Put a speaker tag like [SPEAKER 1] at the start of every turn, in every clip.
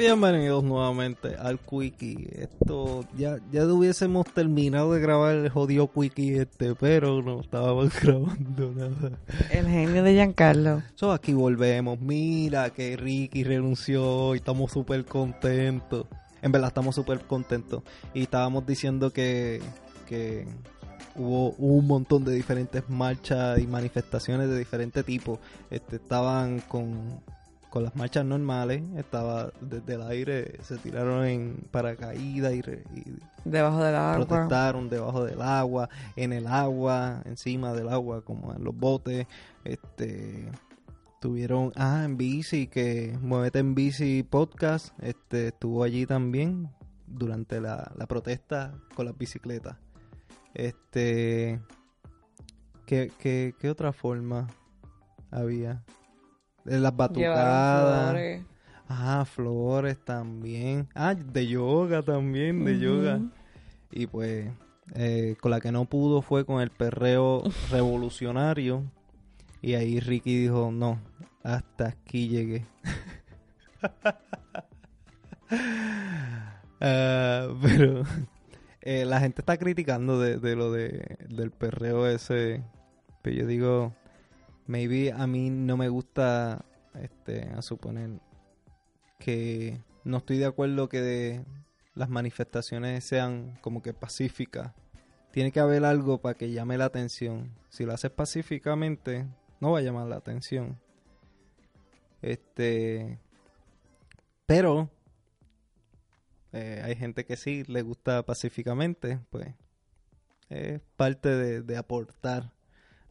[SPEAKER 1] Bienvenidos nuevamente al Quickie. Esto ya, ya hubiésemos terminado de grabar el jodido Quickie este, pero no estábamos grabando nada.
[SPEAKER 2] El genio de Giancarlo.
[SPEAKER 1] So, aquí volvemos. Mira que Ricky renunció y estamos súper contentos. En verdad estamos súper contentos. Y estábamos diciendo que, que hubo un montón de diferentes marchas y manifestaciones de diferente tipo. Este, estaban con con las marchas normales, estaba desde el aire, se tiraron en paracaídas y,
[SPEAKER 2] debajo del agua.
[SPEAKER 1] Protestaron debajo del agua, en el agua, encima del agua, como en los botes. Este tuvieron, ah, en bici, que Muévete en bici podcast, este estuvo allí también durante la, la protesta con las bicicletas. Este, ¿qué, qué, qué otra forma había? Las batucadas. Flores. Ah, flores también. Ah, de yoga también, de yoga. Y pues, eh, con la que no pudo fue con el perreo revolucionario. Y ahí Ricky dijo, no, hasta aquí llegué. Ah, pero eh, la gente está criticando de, de lo de, del perreo ese. Pero yo digo, maybe a mí no me gusta, este, a suponer que no estoy de acuerdo que las manifestaciones sean como que pacíficas. Tiene que haber algo para que llame la atención. Si lo haces pacíficamente, no va a llamar la atención. Este, pero eh, hay gente que sí le gusta pacíficamente, pues es parte de, de aportar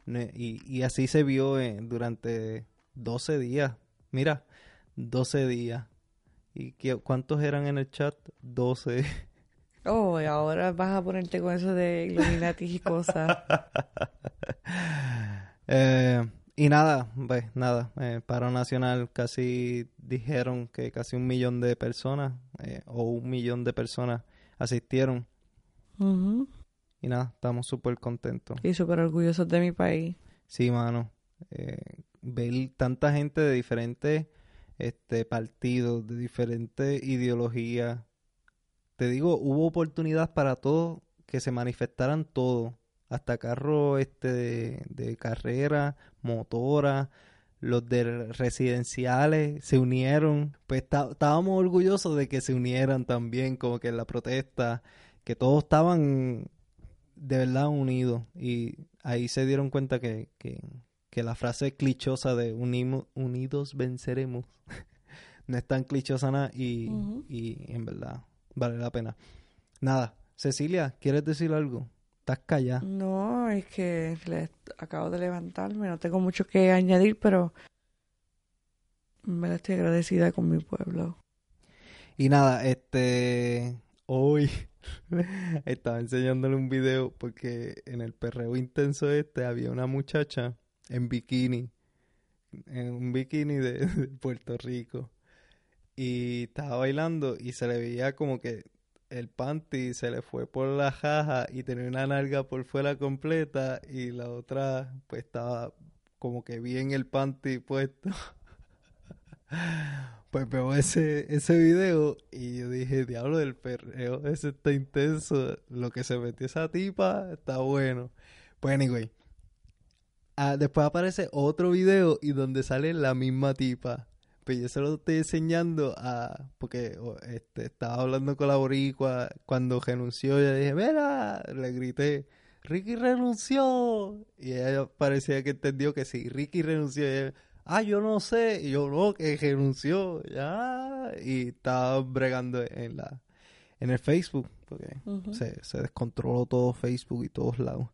[SPEAKER 1] y, así se vio durante 12 días. Mira, 12 días. ¿Y qué, cuántos eran en el chat? 12.
[SPEAKER 2] Oh, y ahora vas a ponerte con eso de Illuminati y cosas.
[SPEAKER 1] Eh, y nada, pues nada, eh, paro nacional casi dijeron que casi un millón de personas eh, o un millón de personas asistieron. Y nada, estamos súper contentos.
[SPEAKER 2] Y súper orgullosos de mi país.
[SPEAKER 1] Sí, mano. Eh, ver tanta gente de diferentes este, partidos, de diferentes ideologías. Te digo, hubo oportunidad para todos que se manifestaran todos. Hasta carros este, de, carrera, motora, los de residenciales se unieron. Pues estábamos orgullosos de que se unieran también, como que en la protesta, que todos estaban de verdad unidos y ahí se dieron cuenta que, la frase clichosa de unidos venceremos no es tan clichosa nada y, en verdad vale la pena. Nada, Cecilia, ¿quieres decir algo? ¿Estás callada?
[SPEAKER 2] No, es que acabo de levantarme, no tengo mucho que añadir, pero me estoy agradecida con mi pueblo.
[SPEAKER 1] Y nada, este, hoy Estaba enseñándole un video porque en el perreo intenso este había una muchacha en bikini, en un bikini de, Puerto Rico. Y estaba bailando y se le veía como que el panty se le fue por la jaja y tenía una nalga por fuera completa y la otra pues estaba como que bien el panty puesto. Pues veo ese, ese video y yo dije, diablo del perreo, ese está intenso. Lo que se metió esa tipa está bueno. Pues anyway. Ah, después aparece otro video y donde sale la misma tipa. Pues yo se lo estoy enseñando a... Porque este, estaba hablando con la boricua cuando renunció. Yo dije, mira, le grité, Ricky renunció. Y ella parecía que entendió que sí, Ricky renunció. Y ah, yo no sé, y yo no, que renunció, ya, y estaba bregando en la en el Facebook, porque se, se descontroló todo Facebook y todos lados.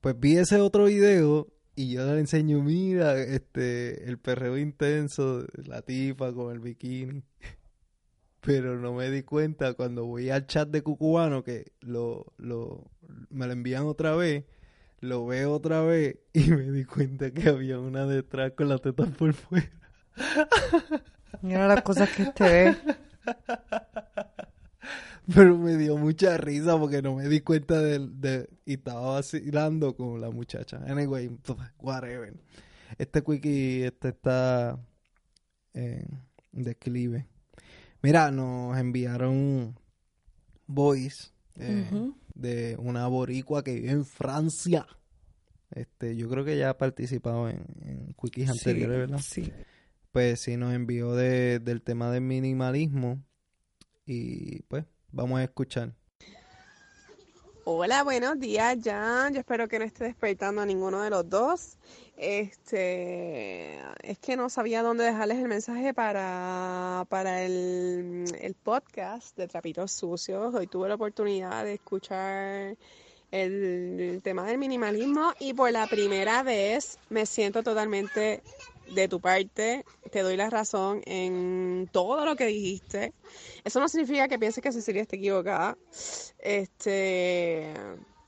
[SPEAKER 1] Pues vi ese otro video y yo le enseño, mira, este, el perreo intenso, la tipa con el bikini. Pero no me di cuenta cuando voy al chat de Cucubano que lo, lo, me lo envían otra vez lo veo otra vez y me di cuenta que había una detrás con la teta por fuera.
[SPEAKER 2] Mira las cosas que te ve.
[SPEAKER 1] Pero me dio mucha risa porque no me di cuenta de, de y estaba vacilando con la muchacha. Anyway, whatever. Este quickie este está en declive. Mira, nos enviaron voice eh. De una boricua que vive en Francia. Este, yo creo que ya ha participado en, en quickies
[SPEAKER 2] Sí,
[SPEAKER 1] anteriores, ¿verdad?
[SPEAKER 2] Sí.
[SPEAKER 1] Pues sí, nos envió de, del tema del minimalismo. Y pues, vamos a escuchar.
[SPEAKER 3] Hola, buenos días, Jan. Yo espero que no esté despertando a ninguno de los dos. Este, es que no sabía dónde dejarles el mensaje para, para el, el podcast de Trapitos Sucios. Hoy tuve la oportunidad de escuchar el, el tema del minimalismo y por la primera vez me siento totalmente de tu parte. Te doy la razón en todo lo que dijiste. Eso no significa que pienses que Cecilia esté equivocada. Este,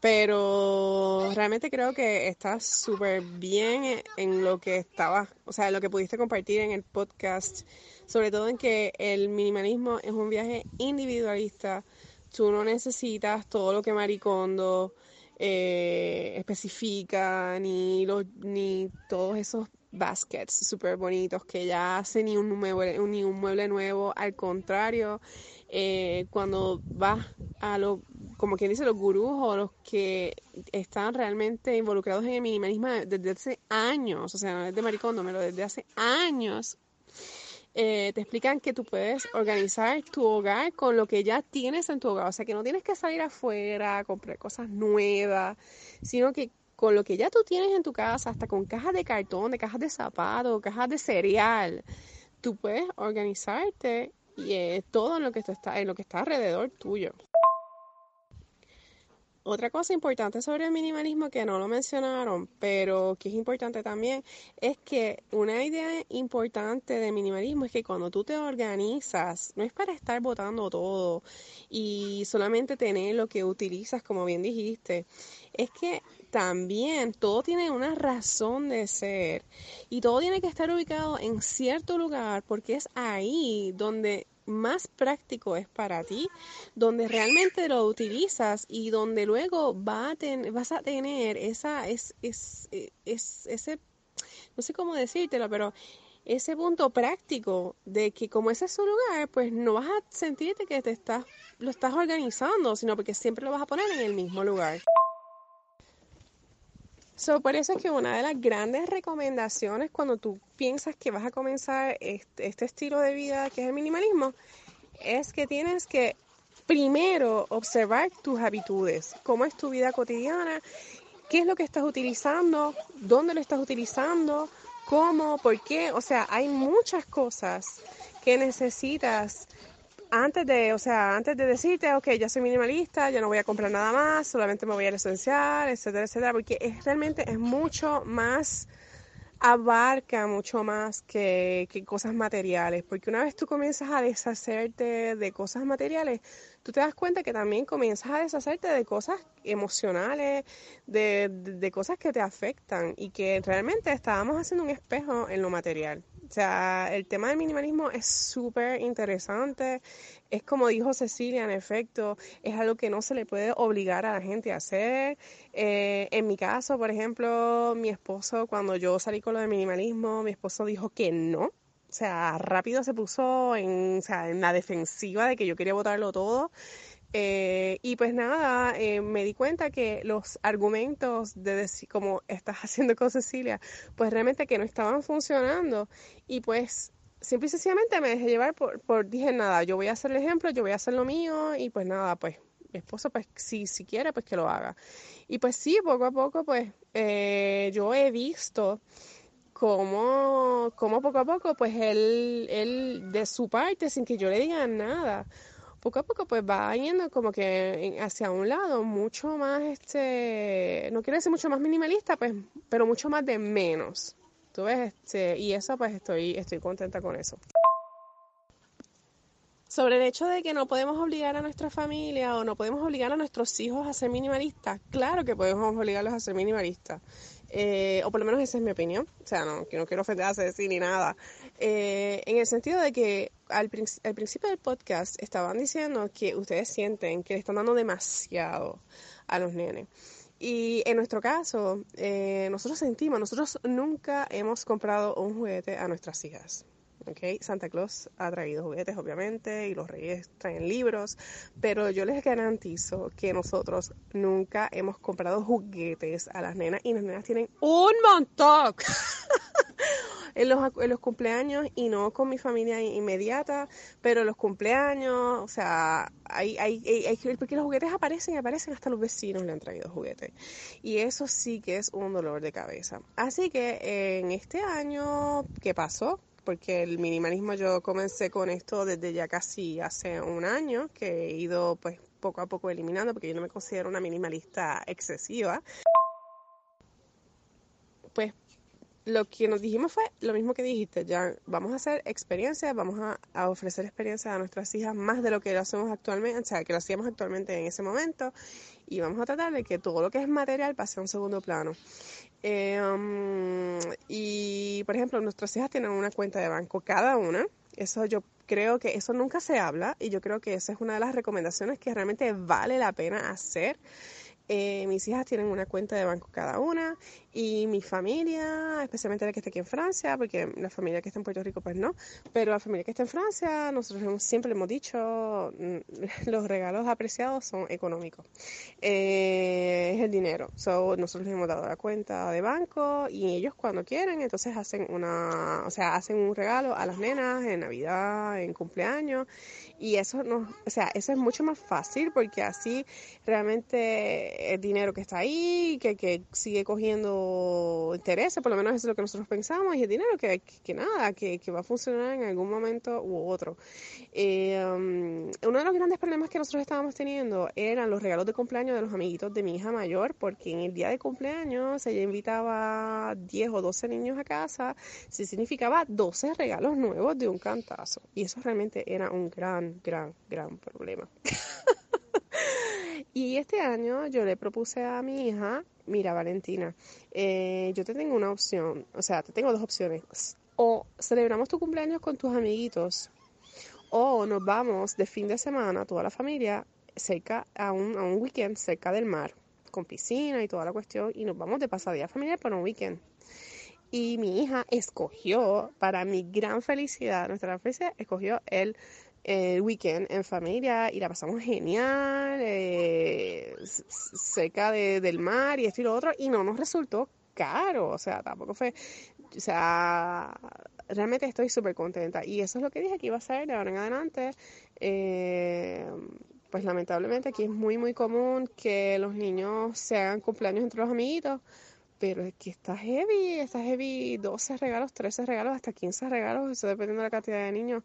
[SPEAKER 3] pero realmente creo que estás súper bien en lo que estabas, o sea, en lo que pudiste compartir en el podcast, sobre todo en que el minimalismo es un viaje individualista. Tú no necesitas todo lo que Maricondo eh, especifica, ni los, ni todos esos baskets súper bonitos que ya hace ni un mueble, ni un mueble nuevo. Al contrario, eh, cuando vas a los, como quien dice, los gurús o los que están realmente involucrados en el minimalismo desde hace años, o sea, no desde Maricondo, pero desde hace años, eh, te explican que tú puedes organizar tu hogar con lo que ya tienes en tu hogar. O sea, que no tienes que salir afuera comprar cosas nuevas, sino que con lo que ya tú tienes en tu casa, hasta con cajas de cartón, de cajas de zapatos, cajas de cereal, tú puedes organizarte y todo en lo que está, en lo que está alrededor tuyo. Otra cosa importante sobre el minimalismo que no lo mencionaron, pero que es importante también, es que una idea importante de minimalismo es que cuando tú te organizas, no es para estar botando todo y solamente tener lo que utilizas, como bien dijiste, es que también todo tiene una razón de ser y todo tiene que estar ubicado en cierto lugar porque es ahí donde más práctico es para ti, donde realmente lo utilizas y donde luego vas a tener esa, es, es, es, ese, no sé cómo decírtelo, pero ese punto práctico de que como ese es su lugar, pues no vas a sentirte que te estás, lo estás organizando, sino porque siempre lo vas a poner en el mismo lugar. So, por eso es que una de las grandes recomendaciones cuando tú piensas que vas a comenzar este, este estilo de vida que es el minimalismo, es que tienes que primero observar tus habitudes, cómo es tu vida cotidiana, qué es lo que estás utilizando, dónde lo estás utilizando, cómo, por qué. O sea, hay muchas cosas que necesitas antes de, o sea, antes de decirte, ok, ya soy minimalista, ya no voy a comprar nada más, solamente me voy al esencial, etcétera, etcétera, porque es realmente es mucho más, abarca mucho más que, que cosas materiales, porque una vez tú comienzas a deshacerte de cosas materiales, tú te das cuenta que también comienzas a deshacerte de cosas emocionales, de, de cosas que te afectan y que realmente estábamos haciendo un espejo en lo material. O sea, el tema del minimalismo es súper interesante. Es como dijo Cecilia, en efecto, es algo que no se le puede obligar a la gente a hacer. Eh, en mi caso, por ejemplo, mi esposo, cuando yo salí con lo del minimalismo, mi esposo dijo que no. O sea, rápido se puso en, o sea, en la defensiva de que yo quería botarlo todo. Eh, y pues nada, eh, me di cuenta que los argumentos de decir, como estás haciendo con Cecilia, pues realmente que no estaban funcionando. Y pues simple y sencillamente me dejé llevar por, por, dije nada, yo voy a hacer el ejemplo, yo voy a hacer lo mío y pues nada, pues mi esposo pues si, si quiere pues que lo haga. Y pues sí, poco a poco pues eh, yo he visto cómo, cómo poco a poco pues él, él de su parte sin que yo le diga nada poco a poco pues va yendo como que hacia un lado mucho más este no quiero decir mucho más minimalista pues pero mucho más de menos. Tú ves este y eso pues estoy estoy contenta con eso. Sobre el hecho de que no podemos obligar a nuestra familia o no podemos obligar a nuestros hijos a ser minimalistas claro que podemos obligarlos a ser minimalistas. Eh, o por lo menos esa es mi opinión, o sea, no, que no quiero ofender a Ceci ni nada, eh, en el sentido de que al, al, principio del podcast estaban diciendo que ustedes sienten que le están dando demasiado a los nenes. Y en nuestro caso, eh, nosotros sentimos, nosotros nunca hemos comprado un juguete a nuestras hijas. ¿ok? Santa Claus ha traído juguetes, obviamente, y los reyes traen libros, pero yo les garantizo que nosotros nunca hemos comprado juguetes a las nenas y las nenas tienen un montón. en los, en los cumpleaños y no con mi familia inmediata, pero los cumpleaños, o sea, hay, hay, hay, porque los juguetes aparecen y aparecen, hasta los vecinos le han traído juguetes. Y eso sí que es un dolor de cabeza. Así que en este año, ¿qué pasó? porque el minimalismo yo comencé con esto desde ya casi hace un año, que he ido pues poco a poco eliminando, porque yo no me considero una minimalista excesiva. Pues lo que nos dijimos fue lo mismo que dijiste, ya vamos a hacer experiencias, vamos a, ofrecer experiencias a nuestras hijas más de lo que lo hacemos actualmente, o sea, que lo hacíamos actualmente en ese momento, y vamos a tratar de que todo lo que es material pase a un segundo plano. Eh, um, y, por ejemplo, nuestras hijas tienen una cuenta de banco cada una, eso yo creo que eso nunca se habla, y yo creo que esa es una de las recomendaciones que realmente vale la pena hacer. Eh, mis hijas tienen una cuenta de banco cada una y mi familia, especialmente la que está aquí en Francia, porque la familia que está en Puerto Rico pues no, pero la familia que está en Francia, nosotros siempre hemos dicho, mm, los regalos apreciados son económicos, eh, es el dinero. So, nosotros les hemos dado la cuenta de banco y ellos cuando quieren, entonces hacen una, o sea, hacen un regalo a las nenas en Navidad, en cumpleaños. Y eso no, o sea, eso es mucho más fácil porque así realmente el dinero que está ahí, que, que sigue cogiendo interés, por lo menos eso es lo que nosotros pensamos, y el dinero que, que, nada, que, que, va a funcionar en algún momento u otro. Eh, um, uno de los grandes problemas que nosotros estábamos teniendo eran los regalos de cumpleaños de los amiguitos de mi hija mayor, porque en el día de cumpleaños ella invitaba 10 o 12 niños a casa, si significaba 12 regalos nuevos de un cantazo. Y eso realmente era un gran gran, gran, problema. y este año yo le propuse a mi hija, mira Valentina, eh, yo te tengo una opción, o sea, te tengo dos opciones. O celebramos tu cumpleaños con tus amiguitos, o nos vamos de fin de semana, toda la familia, cerca a un, a un weekend cerca del mar, con piscina y toda la cuestión, y nos vamos de pasadía familiar por un weekend. Y mi hija escogió, para mi gran felicidad, nuestra felicidad, escogió el el weekend en familia y la pasamos genial, eh, cerca de, del mar y esto y lo otro, y no nos resultó caro, o sea, tampoco fue, o sea, realmente estoy súper contenta y eso es lo que dije que iba a ser de ahora en adelante. Eh, pues lamentablemente aquí es muy muy común que los niños se hagan cumpleaños entre los amiguitos, pero es que está heavy, está heavy 12 regalos, 13 regalos, hasta 15 regalos, eso dependiendo de la cantidad de niños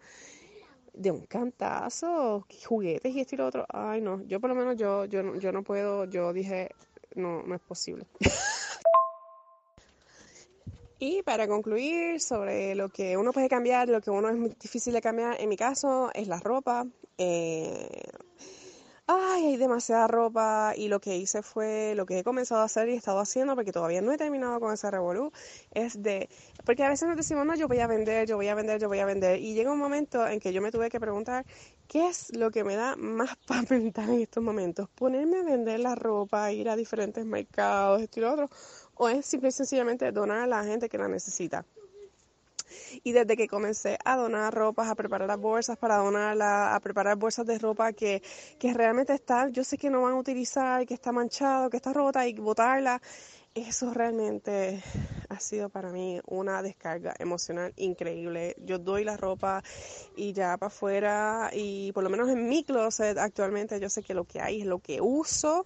[SPEAKER 3] de un cantazo, juguetes y esto y lo otro. Ay, no, yo por lo menos yo, yo, yo no puedo, yo dije, no, no es posible. y para concluir sobre lo que uno puede cambiar, lo que uno es muy difícil de cambiar, en mi caso es la ropa. Eh, ay, hay demasiada ropa y lo que hice fue, lo que he comenzado a hacer y he estado haciendo, porque todavía no he terminado con ese revolú, es de, porque a veces nos decimos, no, yo voy a vender, yo voy a vender, yo voy a vender, y llega un momento en que yo me tuve que preguntar, ¿qué es lo que me da más para mental en estos momentos? ¿Ponerme a vender la ropa, ir a diferentes mercados, esto y lo otro? ¿O es simple y sencillamente donar a la gente que la necesita? Y desde que comencé a donar ropas, a preparar las bolsas para donarla, a preparar bolsas de ropa que, que realmente están, yo sé que no van a utilizar, que está manchado, que está rota y botarla, eso realmente ha sido para mí una descarga emocional increíble. Yo doy la ropa y ya para afuera y por lo menos en mi closet actualmente yo sé que lo que hay es lo que uso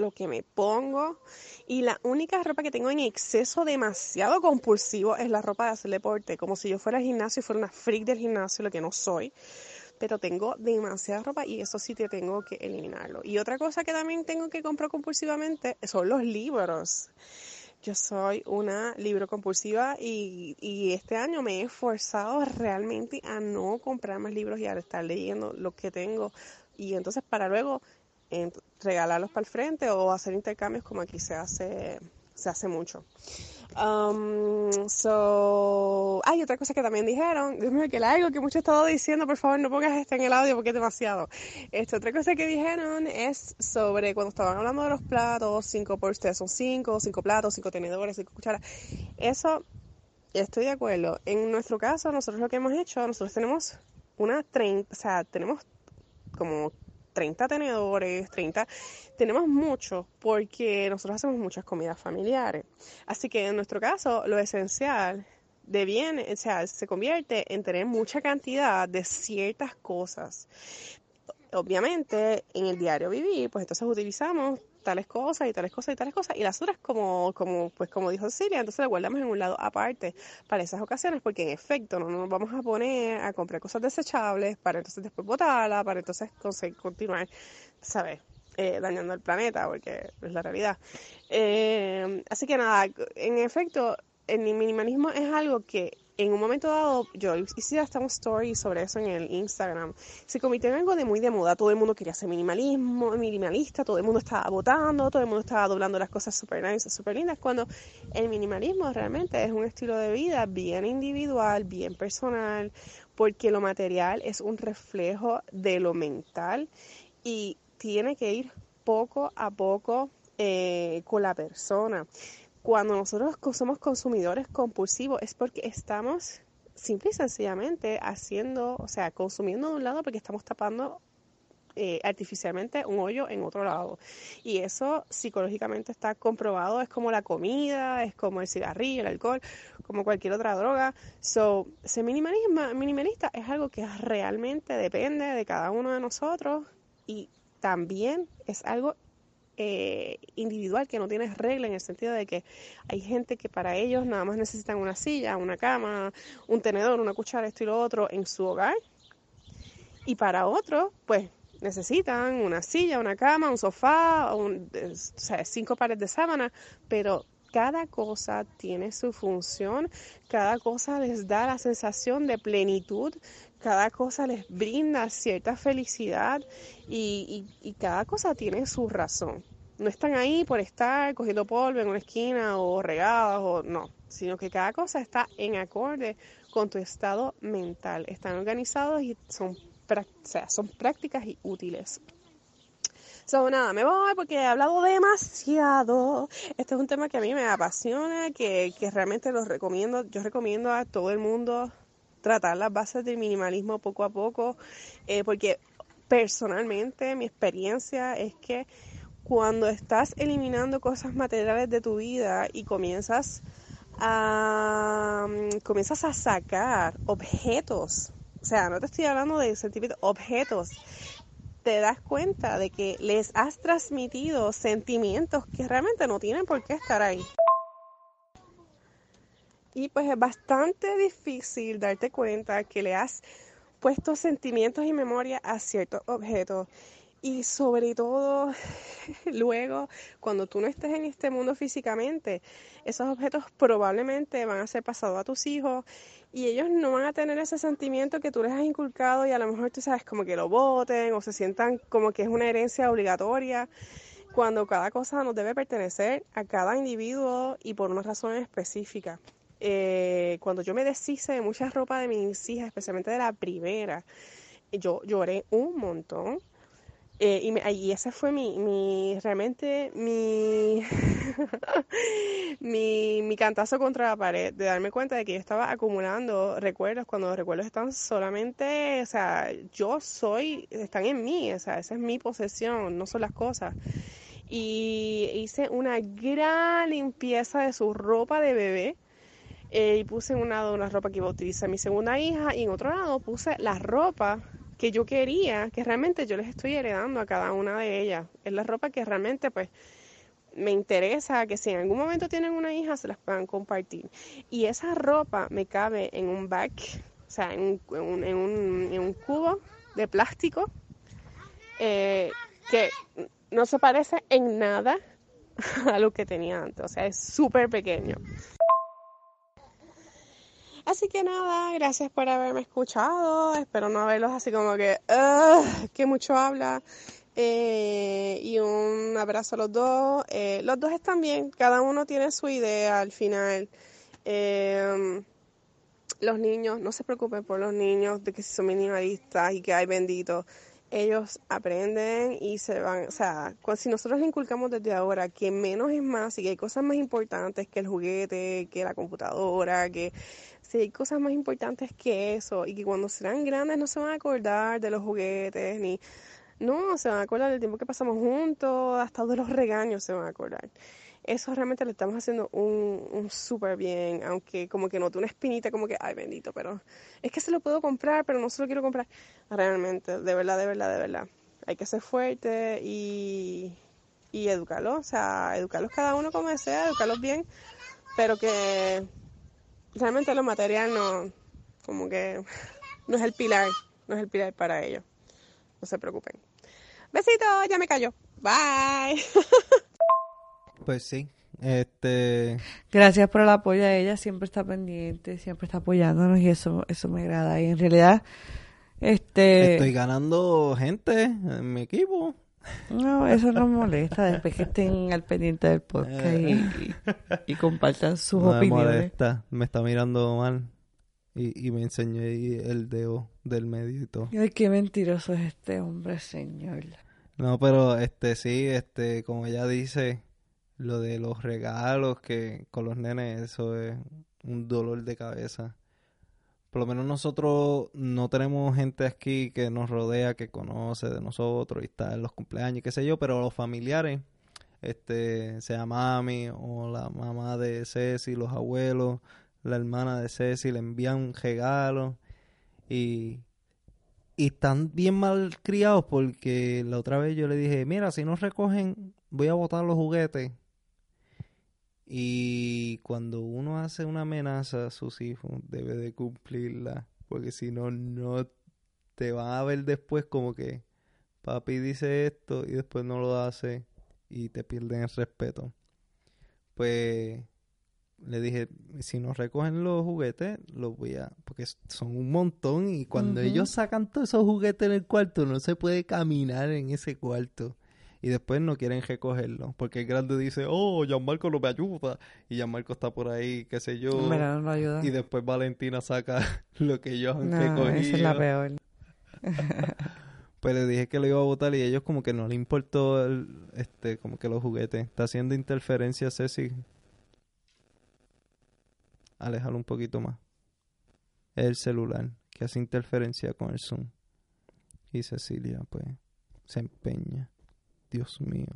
[SPEAKER 3] lo que me pongo y la única ropa que tengo en exceso demasiado compulsivo es la ropa de hacer deporte, como si yo fuera al gimnasio y fuera una freak del gimnasio, lo que no soy. Pero tengo demasiada ropa y eso sí te tengo que eliminarlo. Y otra cosa que también tengo que comprar compulsivamente son los libros. Yo soy una libro compulsiva y, y, este año me he esforzado realmente a no comprar más libros y a estar leyendo lo que tengo. Y entonces para luego regalarlos para el frente o hacer intercambios como aquí se hace, se hace mucho. Um, so, hay otra cosa que también dijeron, Dios mío, que algo que mucho he estado diciendo, por favor no pongas esto en el audio porque es demasiado. Esta otra cosa que dijeron es sobre cuando estaban hablando de los platos, cinco por ustedes son cinco, cinco platos, cinco tenedores, cinco cucharas. Eso estoy de acuerdo. En nuestro caso, nosotros lo que hemos hecho, nosotros tenemos una 30, o sea, tenemos como 30 tenedores, 30, tenemos mucho porque nosotros hacemos muchas comidas familiares. Así que en nuestro caso, lo esencial de bien, o sea, se convierte en tener mucha cantidad de ciertas cosas. Obviamente, en el diario vivir, pues entonces utilizamos tales cosas y tales cosas y tales cosas y las otras como como pues como dijo Cecilia entonces las guardamos en un lado aparte para esas ocasiones porque en efecto no nos vamos a poner a comprar cosas desechables para entonces después botarla para entonces continuar sabes eh, dañando el planeta porque es la realidad. Eh, así que nada en efecto el minimalismo es algo que en un momento dado, yo hice hasta un story sobre eso en el Instagram. Se convirtió en algo de muy de moda. Todo el mundo quería ser minimalismo, minimalista, todo el mundo estaba votando, todo el mundo estaba doblando las cosas super nice, super lindas. Cuando el minimalismo realmente es un estilo de vida bien individual, bien personal, porque lo material es un reflejo de lo mental y tiene que ir poco a poco eh, con la persona cuando nosotros somos consumidores compulsivos es porque estamos simple y sencillamente haciendo, o sea, consumiendo de un lado porque estamos tapando eh, artificialmente un hoyo en otro lado. Y eso psicológicamente está comprobado, es como la comida, es como el cigarrillo, el alcohol, como cualquier otra droga. So, ser minimalista es algo que realmente depende de cada uno de nosotros y también es algo eh, individual que no tienes regla en el sentido de que hay gente que para ellos nada más necesitan una silla, una cama, un tenedor, una cuchara, esto y lo otro en su hogar. Y para otros, pues necesitan una silla, una cama, un sofá, un, o sea, cinco pares de sábana, pero cada cosa tiene su función, cada cosa les da la sensación de plenitud, cada cosa les brinda cierta felicidad y, cada cosa tiene su razón. No están ahí por estar cogiendo polvo en una esquina o regadas o no, sino que cada cosa está en acorde con tu estado mental. Están organizados y son, prácticas y útiles. So, nada, me voy porque he hablado demasiado. Este es un tema que a mí me apasiona, que, que realmente los recomiendo. Yo recomiendo a todo el mundo tratar las bases del minimalismo poco a poco, eh, porque personalmente mi experiencia es que cuando estás eliminando cosas materiales de tu vida y comienzas a, mm, comienzas a sacar objetos, o sea, no te estoy hablando de sentimientos, objetos, te das cuenta de que les has transmitido sentimientos que realmente no tienen por qué estar ahí. Y pues es bastante difícil darte cuenta que le has puesto sentimientos y memoria a ciertos objetos. Y sobre todo, luego, cuando tú no estés en este mundo físicamente, esos objetos probablemente van a ser pasados a tus hijos y ellos no van a tener ese sentimiento que tú les has inculcado y a lo mejor tú sabes como que lo voten o se sientan como que es una herencia obligatoria cuando cada cosa nos debe pertenecer a cada individuo y por una razón específica eh, cuando yo me deshice de mucha ropa de mis hijas, especialmente de la primera, yo lloré un montón. Eh, y, me, y, ese fue mi, mi realmente mi, mi, mi, cantazo contra la pared, de darme cuenta de que yo estaba acumulando recuerdos cuando los recuerdos están solamente, o sea, yo soy, están en mí, o sea, esa es mi posesión, no son las cosas. Y hice una gran limpieza de su ropa de bebé eh, y puse en un lado una ropa que iba a utilizar mi segunda hija y en otro lado puse la ropa que yo quería, que realmente yo les estoy heredando a cada una de ellas. Es la ropa que realmente pues me interesa que si en algún momento tienen una hija se las puedan compartir. Y esa ropa me cabe en un bag, o sea, en un, en un, en un cubo de plástico eh, que no se parece en nada a lo que tenía antes. O sea, es súper pequeño. Así que nada, gracias por haberme escuchado. Espero no verlos así como que, que mucho habla. Eh, y un abrazo a los dos. Eh, los dos están bien, cada uno tiene su idea al final. Eh, los niños, no se preocupen por los niños, de que si son minimalistas y que hay benditos. Ellos aprenden y se van, o sea, si nosotros le inculcamos desde ahora que menos es más y que hay cosas más importantes que el juguete, que la computadora, que si hay cosas más importantes que eso y que cuando serán grandes no se van a acordar de los juguetes ni no, se van a acordar del tiempo que pasamos juntos, hasta de los regaños se van a acordar. Eso realmente le estamos haciendo un, un súper bien, aunque como que note una espinita como que, ay bendito, pero es que se lo puedo comprar, pero no se lo quiero comprar. Realmente, de verdad, de verdad, de verdad. Hay que ser fuerte y, y educarlos, o sea, educarlos cada uno como desea, educarlos bien, pero que realmente lo material no, como que no es el pilar, no es el pilar para ellos. No se preocupen. Besitos, ya me cayó. Bye.
[SPEAKER 1] Pues sí, este,
[SPEAKER 2] Gracias por el apoyo a ella, siempre está pendiente, siempre está apoyándonos y eso, eso me agrada. Y en realidad, este,
[SPEAKER 1] estoy ganando gente en mi equipo.
[SPEAKER 2] no, eso no me molesta después que estén al pendiente del podcast y, y- y compartan sus
[SPEAKER 1] No me
[SPEAKER 2] opiniones.
[SPEAKER 1] molesta, me está mirando mal y, y me enseñó ahí el dedo del medio y todo.
[SPEAKER 2] Ay, qué mentiroso es este hombre, señor.
[SPEAKER 1] No, pero este sí, este, como ella dice, lo de los regalos que con los nenes, eso es un dolor de cabeza. Por lo menos nosotros no tenemos gente aquí que nos rodea, que conoce de nosotros y está en los cumpleaños, qué sé yo, pero los familiares, este, sea mami o la mamá de Ceci, los abuelos, la hermana de Ceci, le envían regalos y y están bien mal criados porque la otra vez yo le dije, mira, si no recogen, voy a botar los juguetes. Y cuando uno hace una amenaza a sus hijos, debe de cumplirla, porque si no, no te van a ver después como que papi dice esto y después no lo hace y te pierden el respeto. Pues le dije, si no recogen los juguetes, los voy a... Porque son un montón y cuando ellos sacan todos esos juguetes en el cuarto, no se puede caminar en ese cuarto. Y después no quieren recogerlo. Porque el grande dice, oh, Gianmarco no me ayuda. Y Gianmarco está por ahí, qué sé yo.
[SPEAKER 2] Mira, no lo ayuda.
[SPEAKER 1] Y después Valentina saca lo que ellos han
[SPEAKER 2] No,
[SPEAKER 1] recogido.
[SPEAKER 2] esa es la peor.
[SPEAKER 1] Pues le dije que lo iba a votar y ellos como que no le importó el, este, como que los juguetes. Está haciendo interferencia Ceci. Aléjalo un poquito más. El celular que hace interferencia con el Zoom. Y Cecilia, pues, se empeña. Dios mío.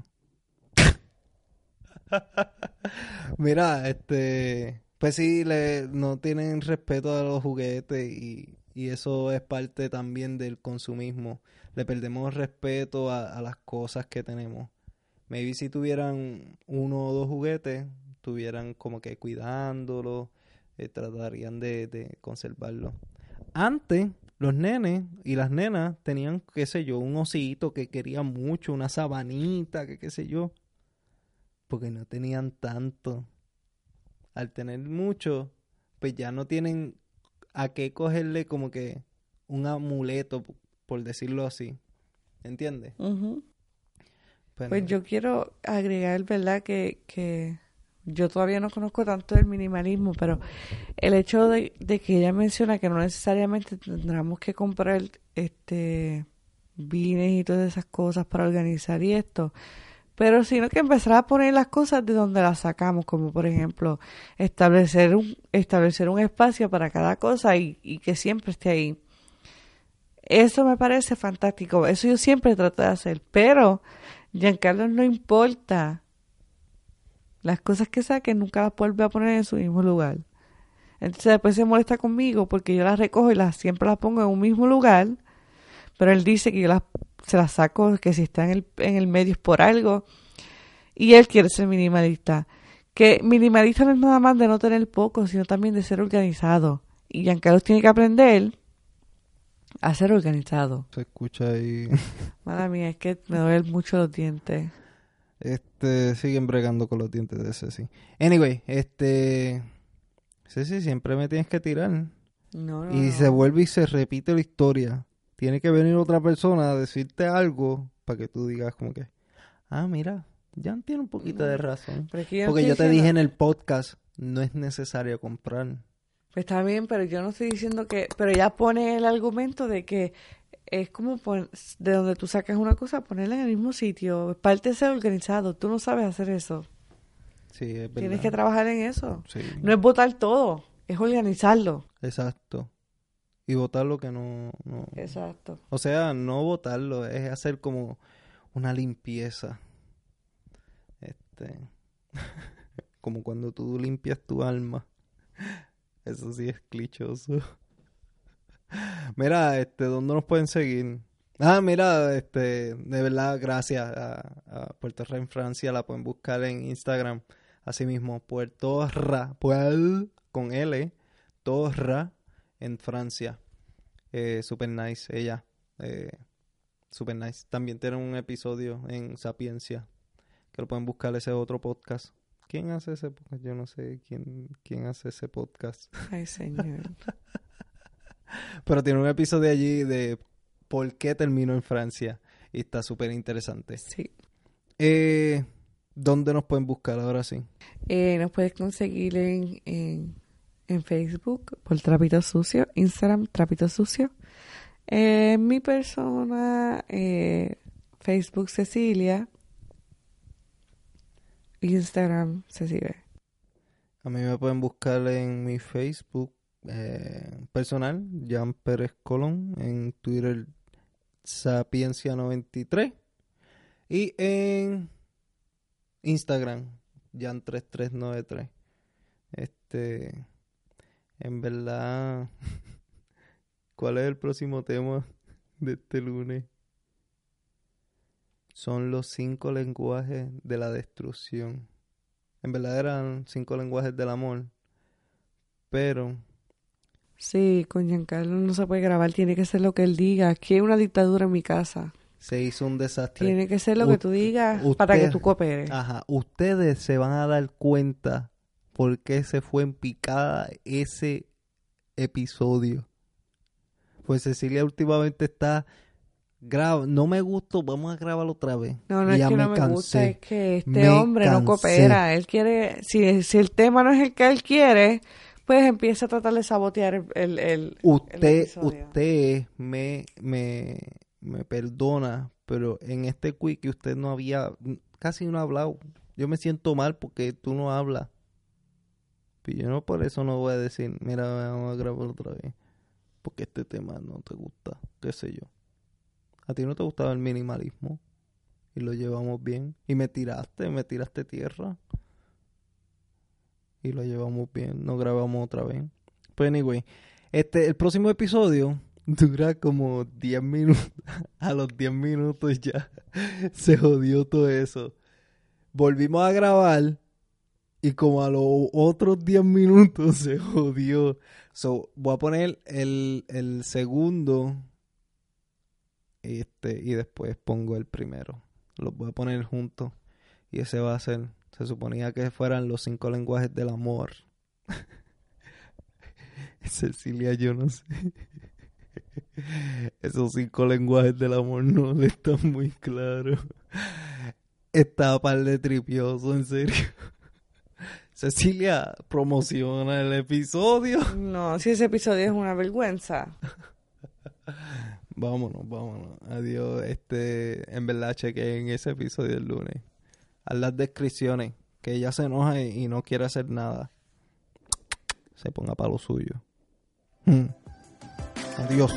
[SPEAKER 1] Mira, este, pues sí, le, no tienen respeto a los juguetes y, y eso es parte también del consumismo. Le perdemos respeto a, a las cosas que tenemos. Maybe si tuvieran uno o dos juguetes, tuvieran como que cuidándolo, eh, tratarían de, de conservarlo. Antes, los nenes y las nenas tenían, qué sé yo, un osito que querían mucho, una sabanita, que qué sé yo, porque no tenían tanto. Al tener mucho, pues ya no tienen a qué cogerle como que un amuleto, por decirlo así. ¿Entiendes? Pues
[SPEAKER 2] Pues yo quiero agregar, ¿verdad? Que, que yo todavía no conozco tanto del minimalismo, pero el hecho de, que ella menciona que no necesariamente tendremos que comprar este bienes y todas esas cosas para organizar y esto, pero sino que empezar a poner las cosas de donde las sacamos, como por ejemplo establecer un, establecer un espacio para cada cosa y, y que siempre esté ahí. Eso me parece fantástico, eso yo siempre trato de hacer, pero Giancarlo no importa. Las cosas que saque nunca las vuelve a poner en su mismo lugar. Entonces después se molesta conmigo porque yo las recojo y las siempre las pongo en un mismo lugar. Pero él dice que yo las, se las saco, que si está en el, en el medio es por algo. Y él quiere ser minimalista. Que minimalista no es nada más de no tener poco, sino también de ser organizado. Y Giancarlo tiene que aprender a ser organizado.
[SPEAKER 1] Se escucha ahí.
[SPEAKER 2] Madre mía, es que me duelen mucho los dientes.
[SPEAKER 1] Este, siguen bregando con los dientes de Ceci. Anyway, este... Ceci, siempre me tienes que tirar.
[SPEAKER 2] No, no,
[SPEAKER 1] Y
[SPEAKER 2] no.
[SPEAKER 1] se vuelve y se repite la historia. Tiene que venir otra persona a decirte algo para que tú digas como que... Ah, mira, Jan tiene un poquito de razón.
[SPEAKER 2] Yo no
[SPEAKER 1] Porque yo te dije en el podcast, no es necesario comprar.
[SPEAKER 2] Pues está bien, pero yo no estoy diciendo que... Pero ella pone el argumento de que es como de donde tú sacas una cosa, ponerla en el mismo sitio. Es parte de ser organizado. Tú no sabes hacer eso.
[SPEAKER 1] Sí, es verdad.
[SPEAKER 2] Tienes que trabajar en eso.
[SPEAKER 1] Sí,
[SPEAKER 2] No es votar todo, es organizarlo.
[SPEAKER 1] exacto. Y votar lo que no, no...
[SPEAKER 2] Exacto.
[SPEAKER 1] O sea, no votarlo, es hacer como una limpieza. Este... como cuando tú limpias tu alma. Eso sí es clichoso. Mira, este, ¿dónde nos pueden seguir? Ah, mira, este, de verdad, gracias a, a Puerto Rico en Francia, la pueden buscar en Instagram. Asimismo, Puerto Ra, Puel, con L, Torra, en Francia. Eh, super nice, ella. Eh, super nice. También tienen un episodio en Sapiencia, que lo pueden buscar, ese otro podcast. ¿Quién hace ese podcast? Yo no sé quién, quién hace ese podcast.
[SPEAKER 2] Ay, señor.
[SPEAKER 1] Pero tiene un episodio allí de por qué terminó en Francia. Y está súper interesante.
[SPEAKER 2] Sí.
[SPEAKER 1] Eh, ¿Dónde nos pueden buscar ahora sí?
[SPEAKER 2] Eh, nos puedes conseguir en, en, en Facebook por Trapito Sucio, Instagram Trapito Sucio. Eh, mi persona, eh, Facebook Cecilia, Instagram Cecilia.
[SPEAKER 1] A mí me pueden buscar en mi Facebook eh, personal, Jan Pérez Colón, en Twitter Sapiencia93 y en Instagram Jan3393. Este, en verdad, ¿cuál es el próximo tema de este lunes? Son los cinco lenguajes de la destrucción. En verdad eran cinco lenguajes del amor. Pero
[SPEAKER 2] Sí, con Giancarlo no se puede grabar, tiene que ser lo que él diga. Aquí hay una dictadura en mi casa.
[SPEAKER 1] se hizo un desastre.
[SPEAKER 2] Tiene que ser lo que tú digas
[SPEAKER 1] usted-
[SPEAKER 2] para que tú cooperes.
[SPEAKER 1] Ajá, ustedes se van a dar cuenta por qué se fue en picada ese episodio. Pues Cecilia últimamente está graba, no me gustó, vamos a grabarlo otra vez.
[SPEAKER 2] No, no es que
[SPEAKER 1] me
[SPEAKER 2] no me gusta,
[SPEAKER 1] cansé.
[SPEAKER 2] es que este
[SPEAKER 1] Me
[SPEAKER 2] hombre no coopera. Él quiere, si, si el tema no es el que él quiere, pues empieza a tratar de sabotear el, el,
[SPEAKER 1] Usted, usted me, me, me perdona, pero en este quick usted no había, casi no ha hablado. Yo me siento mal porque tú no hablas. Y yo no por eso no voy a decir, mira, vamos a grabar otra vez. Porque este tema no te gusta, qué sé yo. A ti no te gustaba el minimalismo. Y lo llevamos bien. Y me tiraste, me tiraste tierra. Y lo llevamos bien, no grabamos otra vez. Pues anyway, este, el próximo episodio dura como 10 minutos. A los 10 minutos ya se jodió todo eso. Volvimos a grabar y como a los otros 10 minutos se jodió. So, voy a poner el, el segundo este, y después pongo el primero. Los voy a poner juntos y ese va a ser. Se suponía que fueran los cinco lenguajes del amor. Cecilia, yo no sé. Esos cinco lenguajes del amor no le están muy claros. Está par de tripioso, en serio. Cecilia, promociona el episodio.
[SPEAKER 2] No, si ese episodio es una vergüenza.
[SPEAKER 1] Vámonos, vámonos. Adiós. Este, en verdad, chequeen ese episodio el lunes. Haz las descripciones. Que ella se enoja y, no quiere hacer nada. Se ponga para lo suyo. Mm. Adiós.